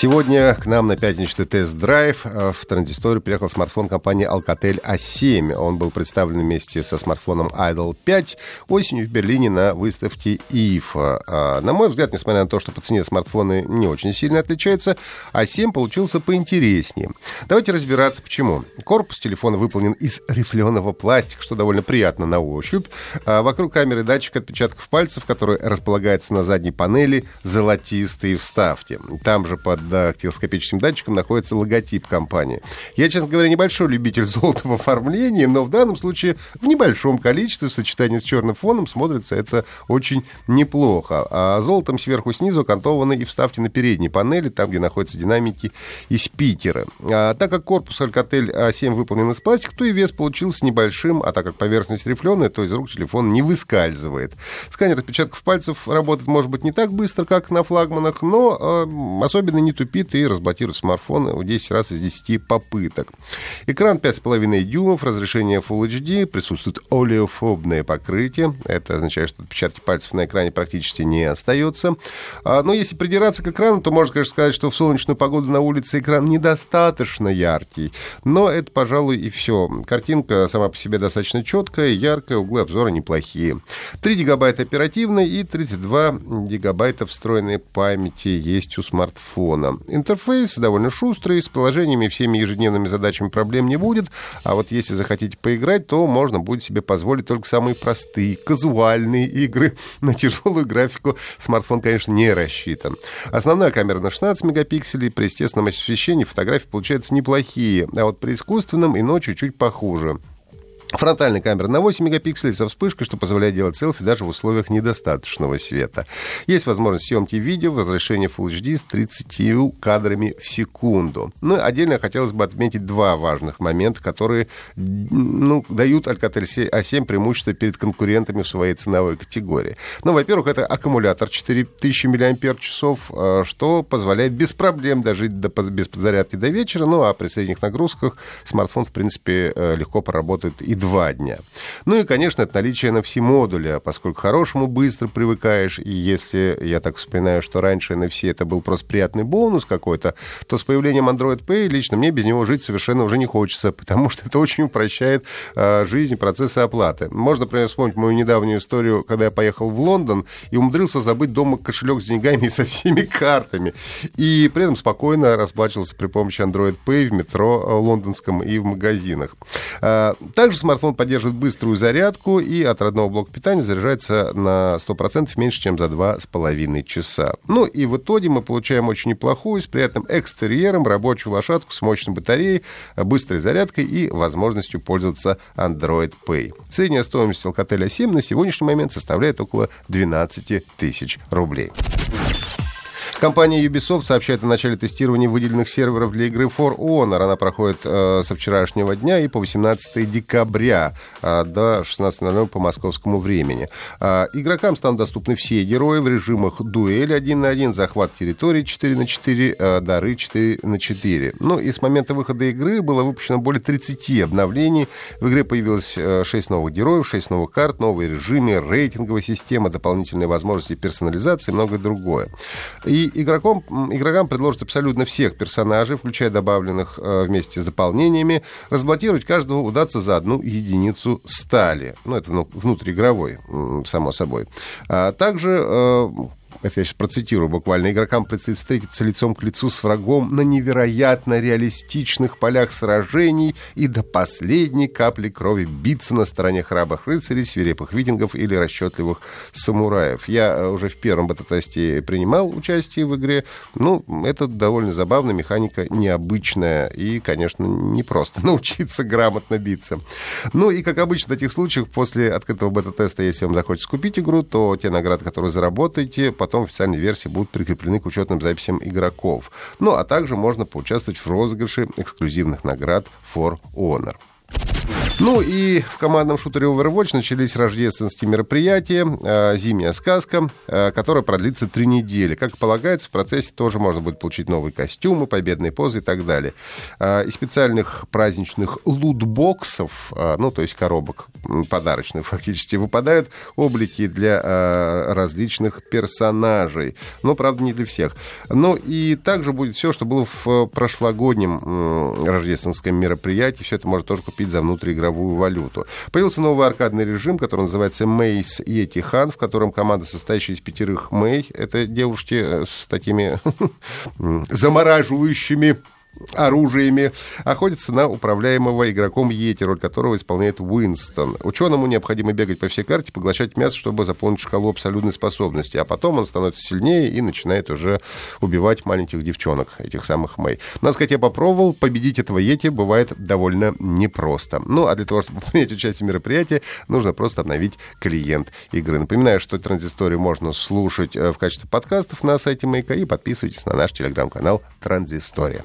Сегодня к нам на пятничный тест-драйв э, в транзисторе приехал смартфон компании Alcatel A7. Он был представлен вместе со смартфоном Idol 5 осенью в Берлине на выставке IFA. А, на мой взгляд, несмотря на то, что по цене смартфоны не очень сильно отличаются, A7 получился поинтереснее. Давайте разбираться, почему. Корпус телефона выполнен из рифленого пластика, что довольно приятно на ощупь. А вокруг камеры датчик отпечатков пальцев, который располагается на задней панели, золотистые вставки. Там же под дактилоскопическим датчиком находится логотип компании. Я, честно говоря, небольшой любитель золота в оформлении, но в данном случае в небольшом количестве в сочетании с черным фоном смотрится это очень неплохо. А золотом сверху снизу окантованы и вставки на передней панели, там, где находятся динамики и спикеры. А, так как корпус Alcatel A7 выполнен из пластика, то и вес получился небольшим, а так как поверхность рифленая, то из рук телефон не выскальзывает. Сканер отпечатков пальцев работает, может быть, не так быстро, как на флагманах, но э, особенно не тупит и разблокирует смартфон в 10 раз из 10 попыток. Экран 5,5 дюймов, разрешение Full HD, присутствует олеофобное покрытие. Это означает, что отпечатки пальцев на экране практически не остается. А, но если придираться к экрану, то можно, конечно, сказать, что в солнечную погоду на улице экран недостаточно яркий. Но это, пожалуй, и все. Картинка сама по себе достаточно четкая, яркая, углы обзора неплохие. 3 гигабайта оперативной и 32 гигабайта встроенной памяти есть у смартфона. Интерфейс довольно шустрый, с положениями всеми ежедневными задачами проблем не будет, а вот если захотите поиграть, то можно будет себе позволить только самые простые, казуальные игры. На тяжелую графику смартфон, конечно, не рассчитан. Основная камера на 16 мегапикселей, при естественном освещении фотографии получаются неплохие, а вот при искусственном и ночью чуть похуже. Фронтальная камера на 8 мегапикселей со вспышкой, что позволяет делать селфи даже в условиях недостаточного света. Есть возможность съемки видео в разрешении Full HD с 30 кадрами в секунду. Ну, отдельно хотелось бы отметить два важных момента, которые ну, дают Alcatel A7 преимущество перед конкурентами в своей ценовой категории. Ну, во-первых, это аккумулятор 4000 мАч, э, что позволяет без проблем дожить до, без подзарядки до вечера, ну, а при средних нагрузках смартфон, в принципе, э, легко поработает и два дня. Ну и, конечно, это наличие NFC-модуля, поскольку к хорошему быстро привыкаешь, и если я так вспоминаю, что раньше NFC это был просто приятный бонус какой-то, то с появлением Android Pay лично мне без него жить совершенно уже не хочется, потому что это очень упрощает э, жизнь, процессы оплаты. Можно, например, вспомнить мою недавнюю историю, когда я поехал в Лондон и умудрился забыть дома кошелек с деньгами и со всеми картами. И при этом спокойно расплачивался при помощи Android Pay в метро э, лондонском и в магазинах. Э, также смартфон поддерживает быструю зарядку и от родного блока питания заряжается на 100% меньше, чем за 2,5 часа. Ну и в итоге мы получаем очень неплохую, с приятным экстерьером, рабочую лошадку с мощной батареей, быстрой зарядкой и возможностью пользоваться Android Pay. Средняя стоимость Alcatel A7 на сегодняшний момент составляет около 12 тысяч рублей. Компания Ubisoft сообщает о начале тестирования выделенных серверов для игры For Honor. Она проходит э, со вчерашнего дня и по 18 декабря э, до 16.00 по московскому времени. Э, игрокам станут доступны все герои в режимах дуэль 1 на 1, захват территории 4 на 4, э, дары 4 на 4. Ну и с момента выхода игры было выпущено более 30 обновлений. В игре появилось э, 6 новых героев, 6 новых карт, новые режимы, рейтинговая система, дополнительные возможности персонализации и многое другое. И игрокам, игрокам предложат абсолютно всех персонажей, включая добавленных э, вместе с дополнениями. Разблокировать каждого удастся за одну единицу стали. Ну, это ну, внутриигровой, само собой. А также э, это я сейчас процитирую буквально, игрокам предстоит встретиться лицом к лицу с врагом на невероятно реалистичных полях сражений и до последней капли крови биться на стороне храбрых рыцарей, свирепых викингов или расчетливых самураев. Я э, уже в первом бета-тесте принимал участие в игре. Ну, это довольно забавно, механика необычная и, конечно, не просто научиться грамотно биться. Ну и, как обычно в таких случаях, после открытого бета-теста, если вам захочется купить игру, то те награды, которые заработаете, потом в официальной версии будут прикреплены к учетным записям игроков. Ну, а также можно поучаствовать в розыгрыше эксклюзивных наград For Honor. Ну и в командном шутере Overwatch начались рождественские мероприятия, э, зимняя сказка, э, которая продлится три недели. Как полагается, в процессе тоже можно будет получить новые костюмы, победные позы и так далее. Э, из специальных праздничных лутбоксов, ну то есть коробок подарочных фактически, выпадают облики для различных персонажей. Но, правда, не для всех. Ну и также будет все, что было в прошлогоднем рождественском мероприятии. Все это можно тоже купить за внутриигровую мировую валюту. Появился новый аркадный режим, который называется Мейс Йети Хан, в котором команда, состоящая из пятерых Мэй, это девушки э, с такими замораживающими оружиями, охотится на управляемого игроком Йети, роль которого исполняет Уинстон. Ученому необходимо бегать по всей карте, поглощать мясо, чтобы заполнить шкалу абсолютной способности, а потом он становится сильнее и начинает уже убивать маленьких девчонок, этих самых Мэй. Надо сказать, я попробовал, победить этого Йети бывает довольно непросто. Ну, а для того, чтобы принять участие в мероприятии, нужно просто обновить клиент игры. Напоминаю, что транзисторию можно слушать э, в качестве подкастов на сайте Маяка и подписывайтесь на наш телеграм-канал Транзистория.